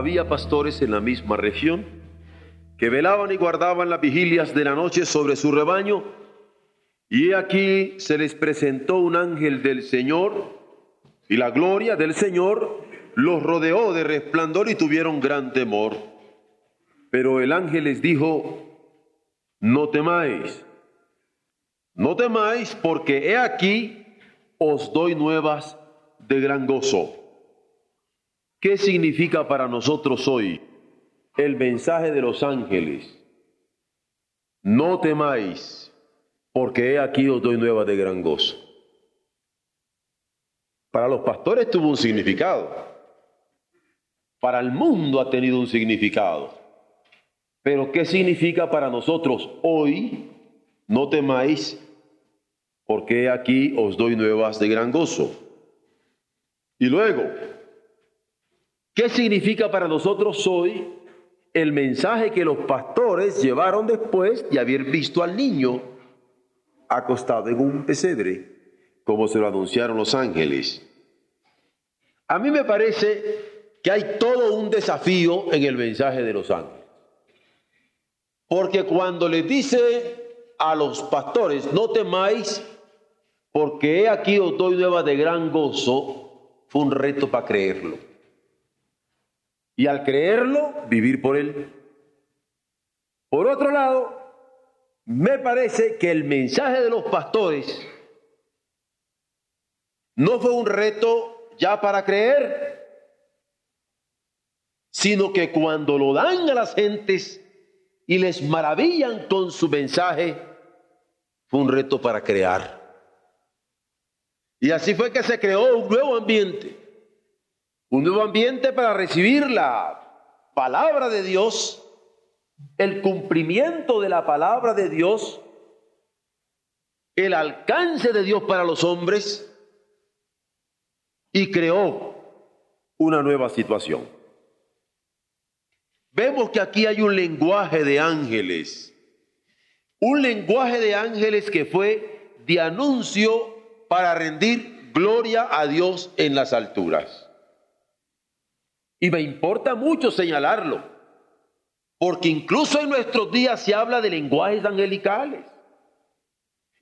Había pastores en la misma región que velaban y guardaban las vigilias de la noche sobre su rebaño, y aquí se les presentó un ángel del Señor, y la gloria del Señor los rodeó de resplandor y tuvieron gran temor. Pero el ángel les dijo, no temáis, no temáis porque he aquí os doy nuevas de gran gozo. ¿Qué significa para nosotros hoy el mensaje de los ángeles? No temáis, porque he aquí os doy nuevas de gran gozo. Para los pastores tuvo un significado. Para el mundo ha tenido un significado. Pero ¿qué significa para nosotros hoy? No temáis, porque aquí os doy nuevas de gran gozo. Y luego, ¿qué significa para nosotros hoy el mensaje que los pastores llevaron después de haber visto al niño acostado en un pesebre, como se lo anunciaron los ángeles? A mí me parece que hay todo un desafío en el mensaje de los ángeles. Porque cuando les dice a los pastores, no temáis, porque he aquí os doy nueva de gran gozo, fue un reto para creerlo. Y al creerlo, vivir por él. Por otro lado, me parece que el mensaje de los pastores no fue un reto ya para creer, sino que cuando lo dan a las gentes y les maravillan con su mensaje, fue un reto para crear. Y así fue que se creó un nuevo ambiente, un nuevo ambiente para recibir la palabra de Dios, el cumplimiento de la palabra de Dios, el alcance de Dios para los hombres, y creó una nueva situación. Vemos que aquí hay un lenguaje de ángeles, un lenguaje de ángeles que fue de anuncio para rendir gloria a Dios en las alturas. Y me importa mucho señalarlo, porque incluso en nuestros días se habla de lenguajes angelicales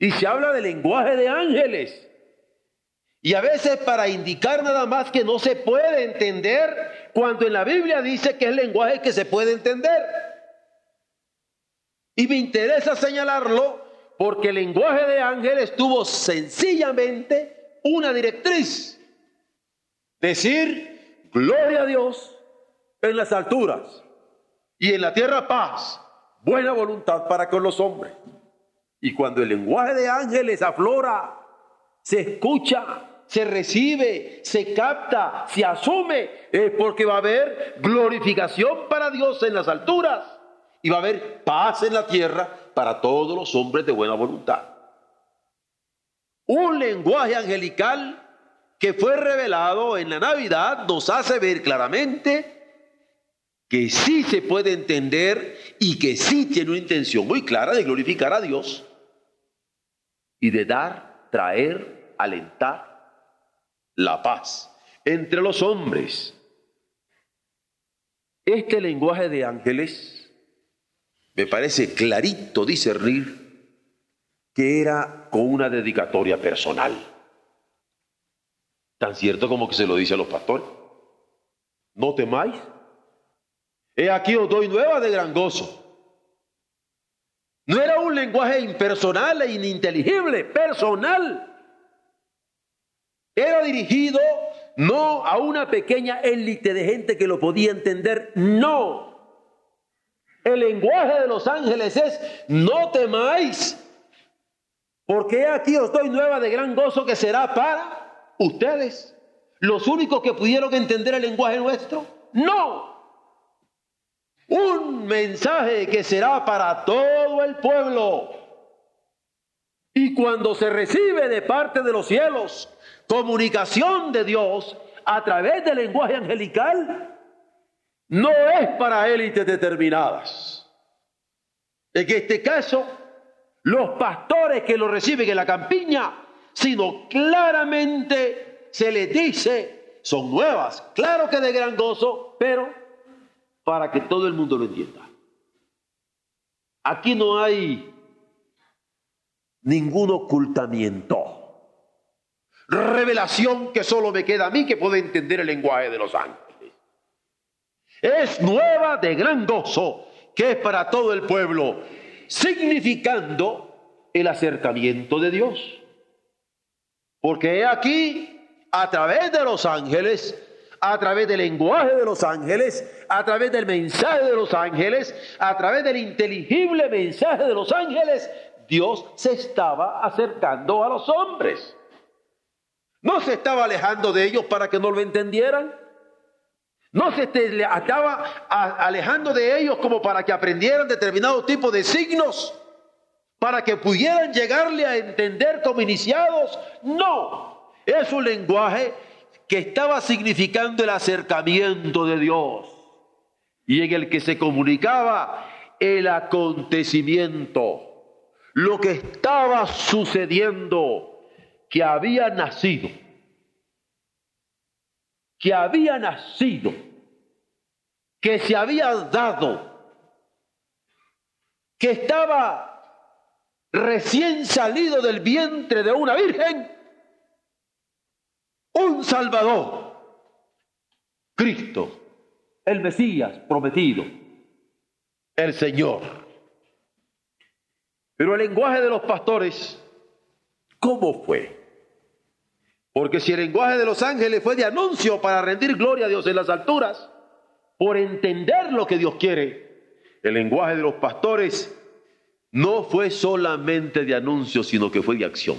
y se habla de lenguaje de ángeles. Y a veces para indicar nada más que no se puede entender, cuando en la Biblia dice que es lenguaje que se puede entender. Y me interesa señalarlo porque el lenguaje de ángeles tuvo sencillamente una directriz. Decir, gloria a Dios en las alturas y en la tierra paz, buena voluntad para con los hombres. Y cuando el lenguaje de ángeles aflora, se escucha, se recibe, se capta, se asume, es porque va a haber glorificación para Dios en las alturas y va a haber paz en la tierra para todos los hombres de buena voluntad. Un lenguaje angelical que fue revelado en la Navidad nos hace ver claramente que sí se puede entender y que sí tiene una intención muy clara de glorificar a Dios y de dar, traer, alentar la paz entre los hombres. Este lenguaje de ángeles me parece clarito discernir que era con una dedicatoria personal. Tan cierto como que se lo dice a los pastores. No temáis. He aquí os doy nueva de gran gozo. No era un lenguaje impersonal e ininteligible, personal. Era dirigido no a una pequeña élite de gente que lo podía entender, no. El lenguaje de los ángeles es, no temáis, porque aquí os doy nueva de gran gozo que será para ustedes, los únicos que pudieron entender el lenguaje nuestro? No. Un mensaje que será para todo el pueblo. Y cuando se recibe de parte de los cielos comunicación de Dios a través del lenguaje angelical, no es para élites determinadas. En este caso, los pastores que lo reciben en la campiña, sino claramente se les dice, son nuevas, claro que de gran gozo, pero para que todo el mundo lo entienda. Aquí no hay ningún ocultamiento. Revelación que solo me queda a mí que puede entender el lenguaje de los ángeles. Es nueva de gran gozo que es para todo el pueblo, significando el acercamiento de Dios. Porque aquí, a través de los ángeles, a través del lenguaje de los ángeles, a través del mensaje de los ángeles, a través del inteligible mensaje de los ángeles, Dios se estaba acercando a los hombres. No se estaba alejando de ellos para que no lo entendieran. No se estaba alejando de ellos como para que aprendieran determinado tipo de signos, para que pudieran llegarle a entender como iniciados. No, es un lenguaje que estaba significando el acercamiento de Dios y en el que se comunicaba el acontecimiento, lo que estaba sucediendo, que había nacido que había nacido, que se había dado, que estaba recién salido del vientre de una virgen, un Salvador, Cristo, el Mesías prometido, el Señor. Pero el lenguaje de los pastores, ¿cómo fue? Porque si el lenguaje de los ángeles fue de anuncio para rendir gloria a Dios en las alturas, por entender lo que Dios quiere, el lenguaje de los pastores no fue solamente de anuncio, sino que fue de acción.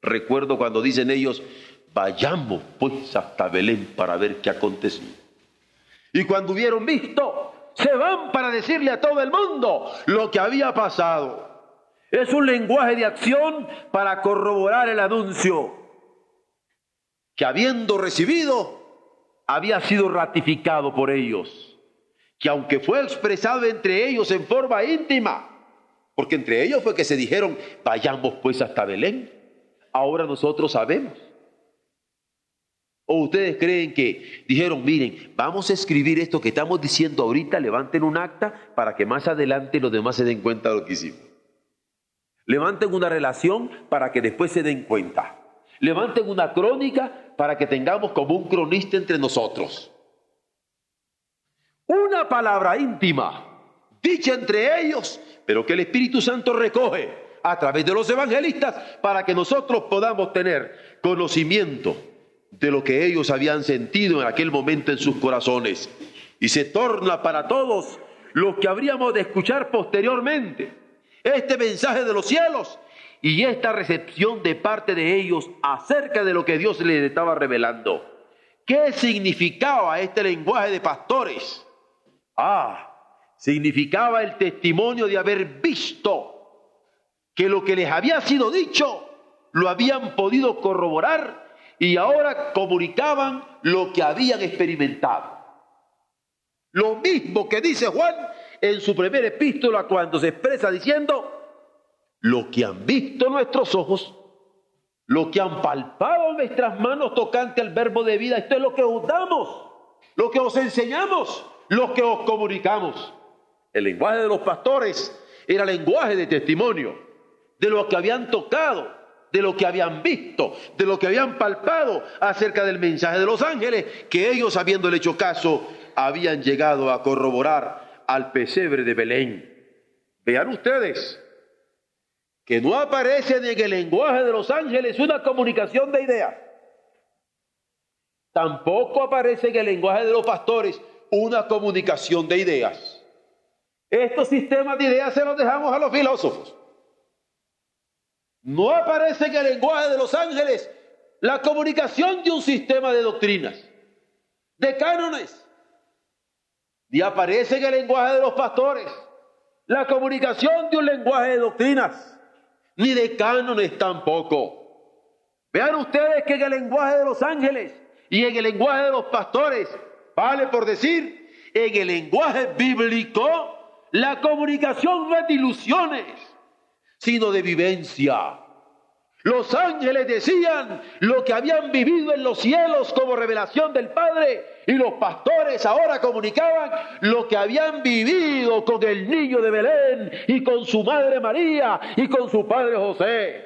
Recuerdo cuando dicen ellos, vayamos pues hasta Belén para ver qué aconteció. Y cuando hubieron visto, se van para decirle a todo el mundo lo que había pasado. Es un lenguaje de acción para corroborar el anuncio que habiendo recibido, había sido ratificado por ellos, que aunque fue expresado entre ellos en forma íntima, porque entre ellos fue que se dijeron, vayamos pues hasta Belén, ahora nosotros sabemos. ¿O ustedes creen que dijeron, miren, vamos a escribir esto que estamos diciendo ahorita, levanten un acta para que más adelante los demás se den cuenta de lo que hicimos? Levanten una relación para que después se den cuenta. Levanten una crónica para que tengamos como un cronista entre nosotros. Una palabra íntima, dicha entre ellos, pero que el Espíritu Santo recoge a través de los evangelistas para que nosotros podamos tener conocimiento de lo que ellos habían sentido en aquel momento en sus corazones. Y se torna para todos lo que habríamos de escuchar posteriormente. Este mensaje de los cielos y esta recepción de parte de ellos acerca de lo que Dios les estaba revelando. ¿Qué significaba este lenguaje de pastores? Ah, significaba el testimonio de haber visto que lo que les había sido dicho lo habían podido corroborar y ahora comunicaban lo que habían experimentado. Lo mismo que dice Juan en su primera epístola cuando se expresa diciendo, lo que han visto nuestros ojos, lo que han palpado nuestras manos tocante al verbo de vida, esto es lo que os damos, lo que os enseñamos, lo que os comunicamos. El lenguaje de los pastores era lenguaje de testimonio, de lo que habían tocado, de lo que habían visto, de lo que habían palpado acerca del mensaje de los ángeles, que ellos habiéndole hecho caso, habían llegado a corroborar al pesebre de Belén. Vean ustedes, que no aparece en el lenguaje de los ángeles una comunicación de ideas. Tampoco aparece en el lenguaje de los pastores una comunicación de ideas. Estos sistemas de ideas se los dejamos a los filósofos. No aparece en el lenguaje de los ángeles la comunicación de un sistema de doctrinas, de cánones. Y aparece en el lenguaje de los pastores la comunicación de un lenguaje de doctrinas, ni de cánones tampoco. Vean ustedes que en el lenguaje de los ángeles y en el lenguaje de los pastores, vale por decir, en el lenguaje bíblico, la comunicación no es de ilusiones, sino de vivencia. Los ángeles decían lo que habían vivido en los cielos como revelación del Padre y los pastores ahora comunicaban lo que habían vivido con el niño de Belén y con su madre María y con su padre José.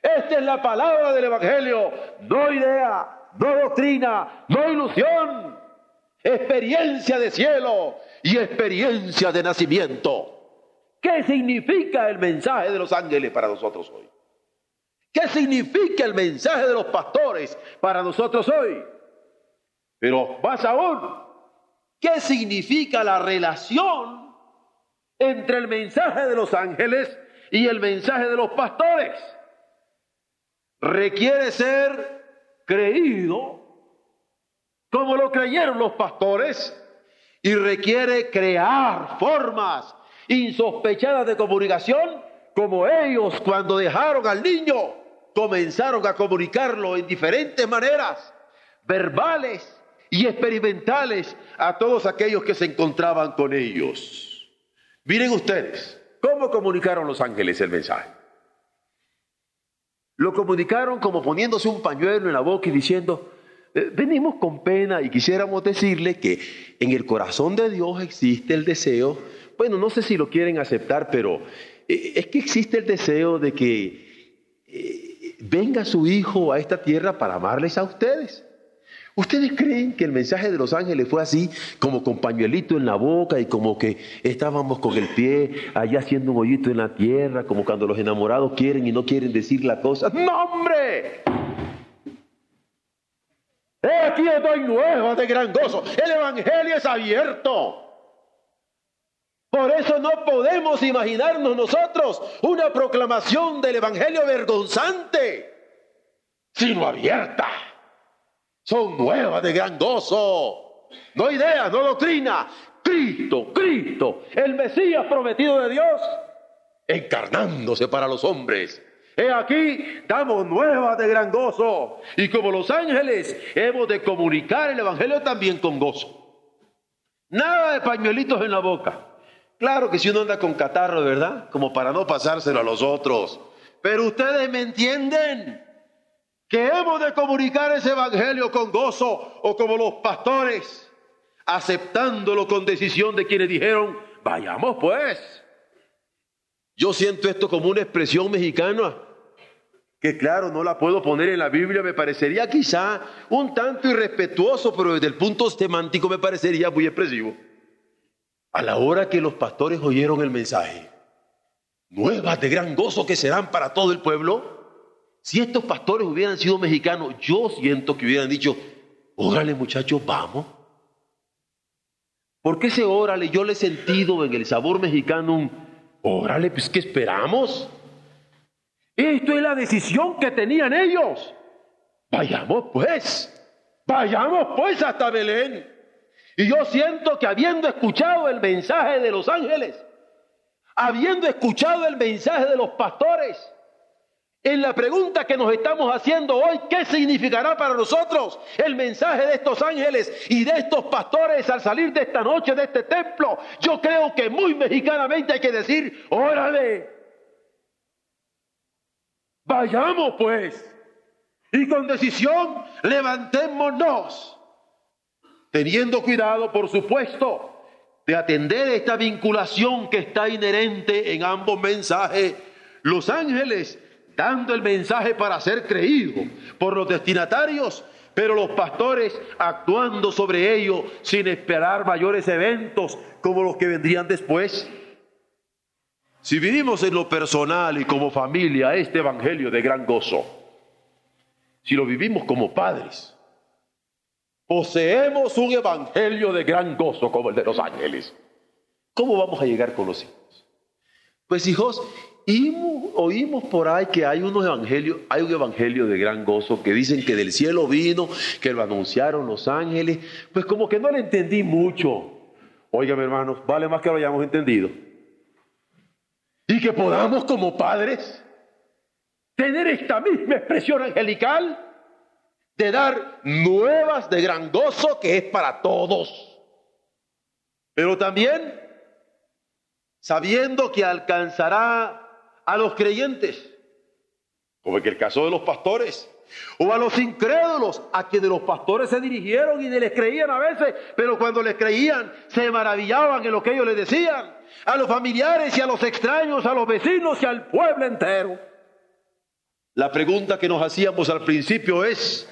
Esta es la palabra del Evangelio, no idea, no doctrina, no ilusión, experiencia de cielo y experiencia de nacimiento. ¿Qué significa el mensaje de los ángeles para nosotros hoy? ¿Qué significa el mensaje de los pastores para nosotros hoy? Pero más aún, ¿qué significa la relación entre el mensaje de los ángeles y el mensaje de los pastores? Requiere ser creído como lo creyeron los pastores y requiere crear formas insospechadas de comunicación como ellos cuando dejaron al niño comenzaron a comunicarlo en diferentes maneras, verbales y experimentales, a todos aquellos que se encontraban con ellos. Miren ustedes, ¿cómo comunicaron los ángeles el mensaje? Lo comunicaron como poniéndose un pañuelo en la boca y diciendo, venimos con pena y quisiéramos decirle que en el corazón de Dios existe el deseo, bueno, no sé si lo quieren aceptar, pero eh, es que existe el deseo de que eh, venga su Hijo a esta tierra para amarles a ustedes. ¿Ustedes creen que el mensaje de los ángeles fue así, como con pañuelito en la boca y como que estábamos con el pie allá haciendo un hoyito en la tierra, como cuando los enamorados quieren y no quieren decir la cosa? ¡No, hombre! Aquí estoy nueva de gran gozo. El Evangelio es abierto. Por eso no podemos imaginarnos nosotros una proclamación del Evangelio vergonzante, sino abierta. Son nuevas de gran gozo. No idea, no doctrina. Cristo, Cristo, el Mesías prometido de Dios, encarnándose para los hombres. He aquí, damos nuevas de gran gozo. Y como los ángeles, hemos de comunicar el Evangelio también con gozo. Nada de pañuelitos en la boca. Claro que si uno anda con catarro, ¿verdad? Como para no pasárselo a los otros. Pero ustedes me entienden que hemos de comunicar ese evangelio con gozo o como los pastores, aceptándolo con decisión de quienes dijeron, vayamos pues. Yo siento esto como una expresión mexicana, que claro, no la puedo poner en la Biblia, me parecería quizá un tanto irrespetuoso, pero desde el punto semántico me parecería muy expresivo. A la hora que los pastores oyeron el mensaje, nuevas de gran gozo que serán para todo el pueblo, si estos pastores hubieran sido mexicanos, yo siento que hubieran dicho, órale muchachos, vamos. ¿Por qué ese órale yo le he sentido en el sabor mexicano órale, pues ¿qué esperamos? Esto es la decisión que tenían ellos. Vayamos pues, vayamos pues hasta Belén. Y yo siento que habiendo escuchado el mensaje de los ángeles, habiendo escuchado el mensaje de los pastores, en la pregunta que nos estamos haciendo hoy, ¿qué significará para nosotros el mensaje de estos ángeles y de estos pastores al salir de esta noche de este templo? Yo creo que muy mexicanamente hay que decir, órale, vayamos pues y con decisión levantémonos teniendo cuidado, por supuesto, de atender esta vinculación que está inherente en ambos mensajes. Los ángeles dando el mensaje para ser creído por los destinatarios, pero los pastores actuando sobre ello sin esperar mayores eventos como los que vendrían después. Si vivimos en lo personal y como familia este Evangelio de gran gozo, si lo vivimos como padres, Poseemos un evangelio de gran gozo como el de los ángeles. ¿Cómo vamos a llegar con los hijos? Pues hijos, oímos por ahí que hay unos evangelios, hay un evangelio de gran gozo que dicen que del cielo vino, que lo anunciaron los ángeles. Pues como que no le entendí mucho. Óigame hermanos, vale más que lo hayamos entendido. Y que podamos como padres tener esta misma expresión angelical de dar nuevas de gran gozo que es para todos. Pero también sabiendo que alcanzará a los creyentes, como en el caso de los pastores, o a los incrédulos, a quienes los pastores se dirigieron y les creían a veces, pero cuando les creían se maravillaban en lo que ellos les decían, a los familiares y a los extraños, a los vecinos y al pueblo entero. La pregunta que nos hacíamos al principio es,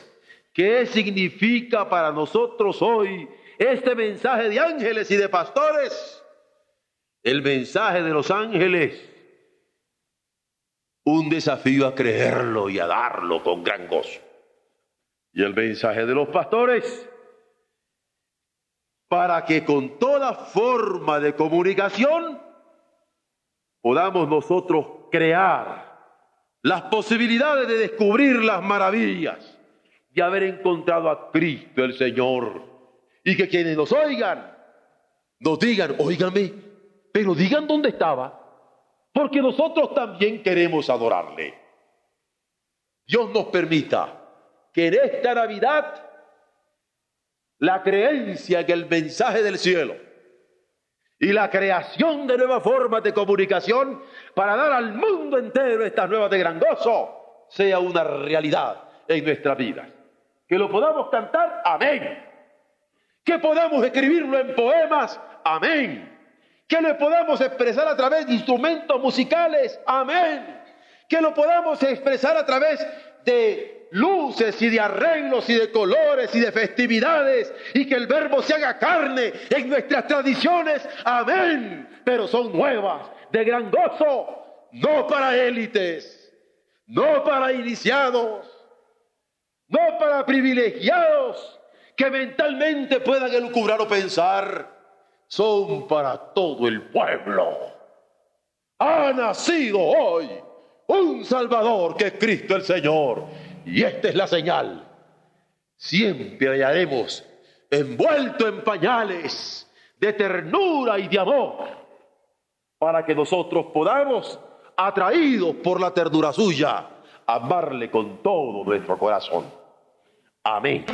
¿qué significa para nosotros hoy este mensaje de ángeles y de pastores? El mensaje de los ángeles un desafío a creerlo y a darlo con gran gozo. Y el mensaje de los pastores, para que con toda forma de comunicación podamos nosotros crear las posibilidades de descubrir las maravillas de haber encontrado a Cristo el Señor. Y que quienes nos oigan, nos digan, óigame, pero digan dónde estaba porque nosotros también queremos adorarle. Dios nos permita que en esta Navidad la creencia en el mensaje del cielo y la creación de nuevas formas de comunicación para dar al mundo entero estas nuevas de gran gozo sea una realidad en nuestra vida. Que lo podamos cantar, amén. Que podamos escribirlo en poemas, amén que lo podamos expresar a través de instrumentos musicales, amén, que lo podamos expresar a través de luces y de arreglos y de colores y de festividades. Y que el verbo se haga carne en nuestras tradiciones, amén, pero son nuevas, de gran gozo, no para élites, no para iniciados, no para privilegiados que mentalmente puedan elucubrar o pensar son para todo el pueblo. Ha nacido hoy un Salvador que es Cristo el Señor. Y esta es la señal. Siempre hallaremos envuelto en pañales de ternura y de amor para que nosotros podamos, atraídos por la ternura suya, amarle con todo nuestro corazón. Amén.